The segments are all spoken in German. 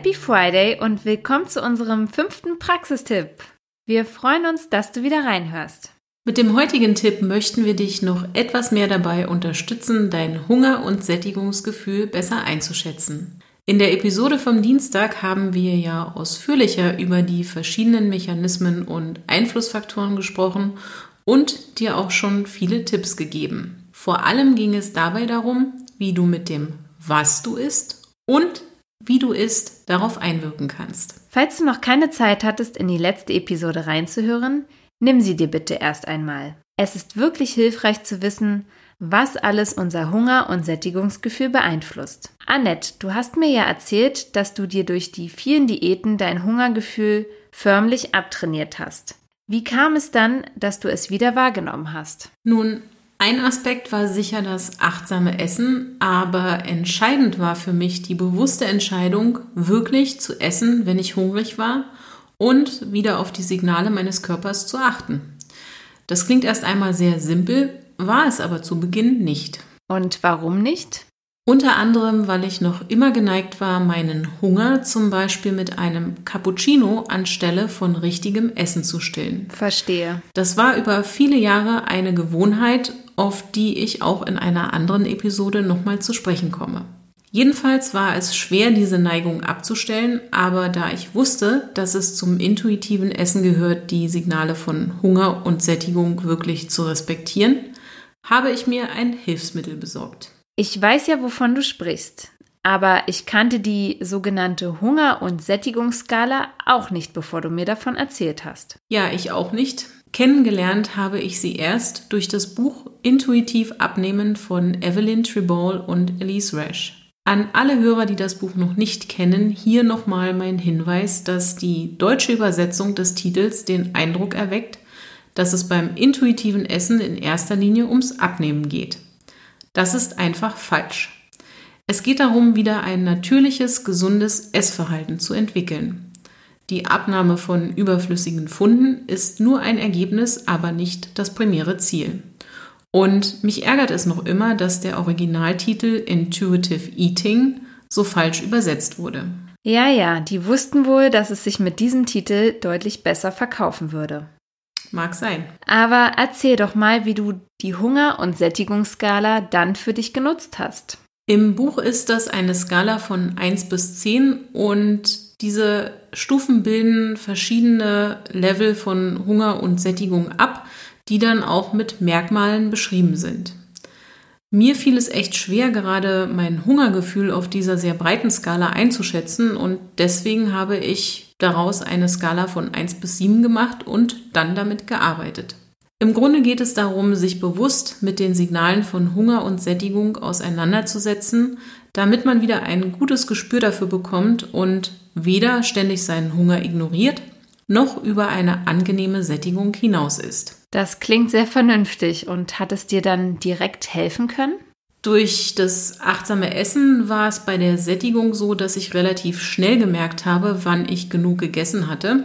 Happy Friday und willkommen zu unserem fünften Praxistipp. Wir freuen uns, dass du wieder reinhörst. Mit dem heutigen Tipp möchten wir dich noch etwas mehr dabei unterstützen, dein Hunger- und Sättigungsgefühl besser einzuschätzen. In der Episode vom Dienstag haben wir ja ausführlicher über die verschiedenen Mechanismen und Einflussfaktoren gesprochen und dir auch schon viele Tipps gegeben. Vor allem ging es dabei darum, wie du mit dem Was du isst und wie du isst darauf einwirken kannst. Falls du noch keine Zeit hattest, in die letzte Episode reinzuhören, nimm sie dir bitte erst einmal. Es ist wirklich hilfreich zu wissen, was alles unser Hunger- und Sättigungsgefühl beeinflusst. Annette, du hast mir ja erzählt, dass du dir durch die vielen Diäten dein Hungergefühl förmlich abtrainiert hast. Wie kam es dann, dass du es wieder wahrgenommen hast? Nun, ein Aspekt war sicher das achtsame Essen, aber entscheidend war für mich die bewusste Entscheidung, wirklich zu essen, wenn ich hungrig war und wieder auf die Signale meines Körpers zu achten. Das klingt erst einmal sehr simpel, war es aber zu Beginn nicht. Und warum nicht? Unter anderem, weil ich noch immer geneigt war, meinen Hunger zum Beispiel mit einem Cappuccino anstelle von richtigem Essen zu stillen. Verstehe. Das war über viele Jahre eine Gewohnheit, auf die ich auch in einer anderen Episode nochmal zu sprechen komme. Jedenfalls war es schwer, diese Neigung abzustellen, aber da ich wusste, dass es zum intuitiven Essen gehört, die Signale von Hunger und Sättigung wirklich zu respektieren, habe ich mir ein Hilfsmittel besorgt. Ich weiß ja, wovon du sprichst, aber ich kannte die sogenannte Hunger- und Sättigungsskala auch nicht, bevor du mir davon erzählt hast. Ja, ich auch nicht. Kennengelernt habe ich sie erst durch das Buch Intuitiv Abnehmen von Evelyn Triball und Elise Rash. An alle Hörer, die das Buch noch nicht kennen, hier nochmal mein Hinweis, dass die deutsche Übersetzung des Titels den Eindruck erweckt, dass es beim intuitiven Essen in erster Linie ums Abnehmen geht. Das ist einfach falsch. Es geht darum, wieder ein natürliches, gesundes Essverhalten zu entwickeln. Die Abnahme von überflüssigen Funden ist nur ein Ergebnis, aber nicht das primäre Ziel. Und mich ärgert es noch immer, dass der Originaltitel Intuitive Eating so falsch übersetzt wurde. Ja, ja, die wussten wohl, dass es sich mit diesem Titel deutlich besser verkaufen würde. Mag sein. Aber erzähl doch mal, wie du die Hunger- und Sättigungsskala dann für dich genutzt hast. Im Buch ist das eine Skala von 1 bis 10 und diese Stufen bilden verschiedene Level von Hunger und Sättigung ab, die dann auch mit Merkmalen beschrieben sind. Mir fiel es echt schwer, gerade mein Hungergefühl auf dieser sehr breiten Skala einzuschätzen und deswegen habe ich daraus eine Skala von 1 bis 7 gemacht und dann damit gearbeitet. Im Grunde geht es darum, sich bewusst mit den Signalen von Hunger und Sättigung auseinanderzusetzen, damit man wieder ein gutes Gespür dafür bekommt und weder ständig seinen Hunger ignoriert, noch über eine angenehme Sättigung hinaus ist. Das klingt sehr vernünftig und hat es dir dann direkt helfen können? Durch das achtsame Essen war es bei der Sättigung so, dass ich relativ schnell gemerkt habe, wann ich genug gegessen hatte.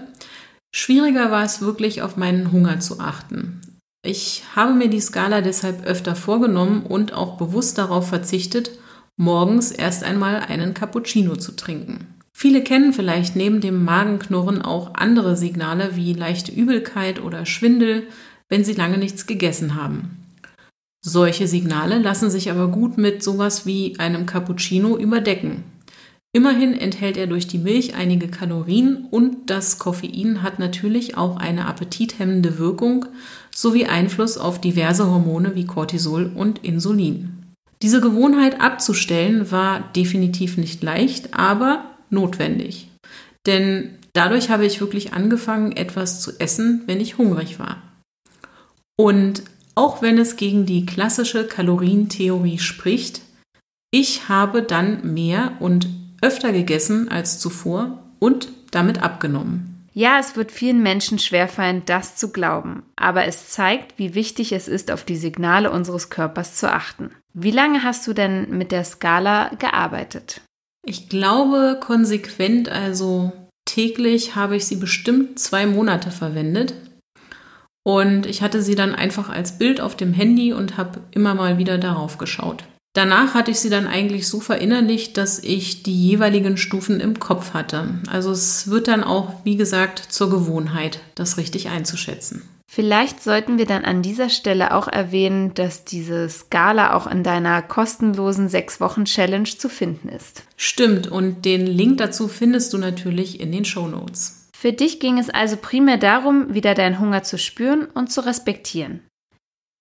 Schwieriger war es wirklich, auf meinen Hunger zu achten. Ich habe mir die Skala deshalb öfter vorgenommen und auch bewusst darauf verzichtet, morgens erst einmal einen Cappuccino zu trinken. Viele kennen vielleicht neben dem Magenknurren auch andere Signale wie leichte Übelkeit oder Schwindel, wenn sie lange nichts gegessen haben. Solche Signale lassen sich aber gut mit sowas wie einem Cappuccino überdecken. Immerhin enthält er durch die Milch einige Kalorien und das Koffein hat natürlich auch eine appetithemmende Wirkung sowie Einfluss auf diverse Hormone wie Cortisol und Insulin. Diese Gewohnheit abzustellen war definitiv nicht leicht, aber notwendig. Denn dadurch habe ich wirklich angefangen, etwas zu essen, wenn ich hungrig war. Und auch wenn es gegen die klassische Kalorientheorie spricht, ich habe dann mehr und öfter gegessen als zuvor und damit abgenommen. Ja, es wird vielen Menschen schwerfallen, das zu glauben, aber es zeigt, wie wichtig es ist, auf die Signale unseres Körpers zu achten. Wie lange hast du denn mit der Skala gearbeitet? Ich glaube konsequent, also täglich habe ich sie bestimmt zwei Monate verwendet. Und ich hatte sie dann einfach als Bild auf dem Handy und habe immer mal wieder darauf geschaut. Danach hatte ich sie dann eigentlich so verinnerlicht, dass ich die jeweiligen Stufen im Kopf hatte. Also es wird dann auch, wie gesagt, zur Gewohnheit, das richtig einzuschätzen. Vielleicht sollten wir dann an dieser Stelle auch erwähnen, dass diese Skala auch in deiner kostenlosen 6-Wochen-Challenge zu finden ist. Stimmt, und den Link dazu findest du natürlich in den Show Notes. Für dich ging es also primär darum, wieder deinen Hunger zu spüren und zu respektieren.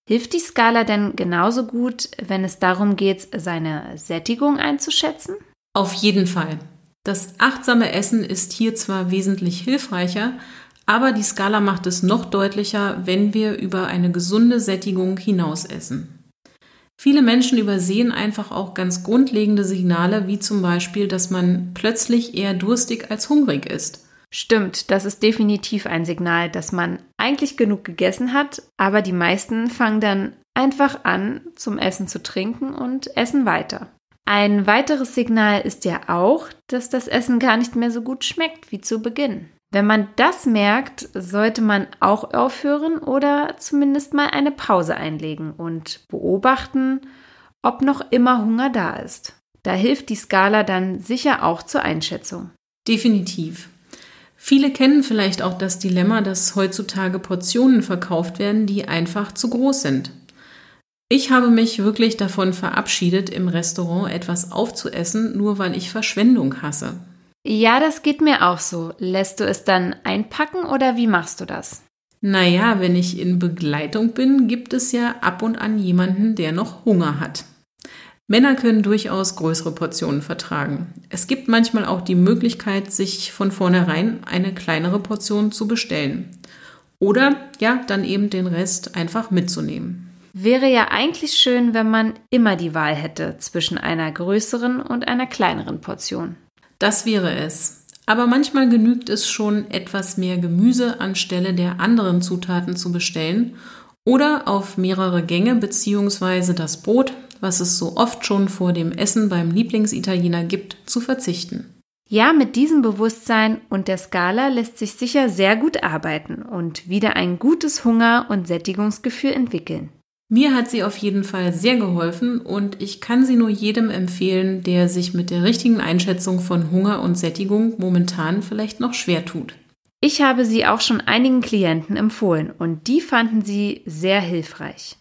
Hilft die Skala denn genauso gut, wenn es darum geht, seine Sättigung einzuschätzen? Auf jeden Fall. Das achtsame Essen ist hier zwar wesentlich hilfreicher, aber die Skala macht es noch deutlicher, wenn wir über eine gesunde Sättigung hinaus essen. Viele Menschen übersehen einfach auch ganz grundlegende Signale, wie zum Beispiel, dass man plötzlich eher durstig als hungrig ist. Stimmt, das ist definitiv ein Signal, dass man eigentlich genug gegessen hat, aber die meisten fangen dann einfach an, zum Essen zu trinken und essen weiter. Ein weiteres Signal ist ja auch, dass das Essen gar nicht mehr so gut schmeckt wie zu Beginn. Wenn man das merkt, sollte man auch aufhören oder zumindest mal eine Pause einlegen und beobachten, ob noch immer Hunger da ist. Da hilft die Skala dann sicher auch zur Einschätzung. Definitiv. Viele kennen vielleicht auch das Dilemma, dass heutzutage Portionen verkauft werden, die einfach zu groß sind. Ich habe mich wirklich davon verabschiedet, im Restaurant etwas aufzuessen, nur weil ich Verschwendung hasse. Ja, das geht mir auch so. Lässt du es dann einpacken oder wie machst du das? Naja, wenn ich in Begleitung bin, gibt es ja ab und an jemanden, der noch Hunger hat. Männer können durchaus größere Portionen vertragen. Es gibt manchmal auch die Möglichkeit, sich von vornherein eine kleinere Portion zu bestellen. Oder ja, dann eben den Rest einfach mitzunehmen. Wäre ja eigentlich schön, wenn man immer die Wahl hätte zwischen einer größeren und einer kleineren Portion. Das wäre es. Aber manchmal genügt es schon, etwas mehr Gemüse anstelle der anderen Zutaten zu bestellen oder auf mehrere Gänge bzw. das Brot was es so oft schon vor dem Essen beim Lieblingsitaliener gibt, zu verzichten. Ja, mit diesem Bewusstsein und der Skala lässt sich sicher sehr gut arbeiten und wieder ein gutes Hunger- und Sättigungsgefühl entwickeln. Mir hat sie auf jeden Fall sehr geholfen und ich kann sie nur jedem empfehlen, der sich mit der richtigen Einschätzung von Hunger und Sättigung momentan vielleicht noch schwer tut. Ich habe sie auch schon einigen Klienten empfohlen und die fanden sie sehr hilfreich.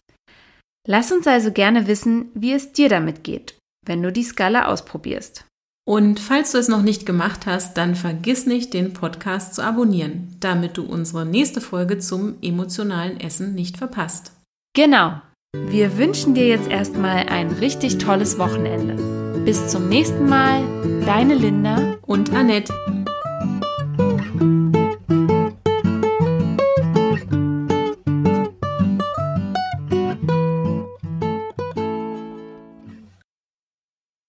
Lass uns also gerne wissen, wie es dir damit geht, wenn du die Skala ausprobierst. Und falls du es noch nicht gemacht hast, dann vergiss nicht, den Podcast zu abonnieren, damit du unsere nächste Folge zum emotionalen Essen nicht verpasst. Genau. Wir wünschen dir jetzt erstmal ein richtig tolles Wochenende. Bis zum nächsten Mal, deine Linda und Annette.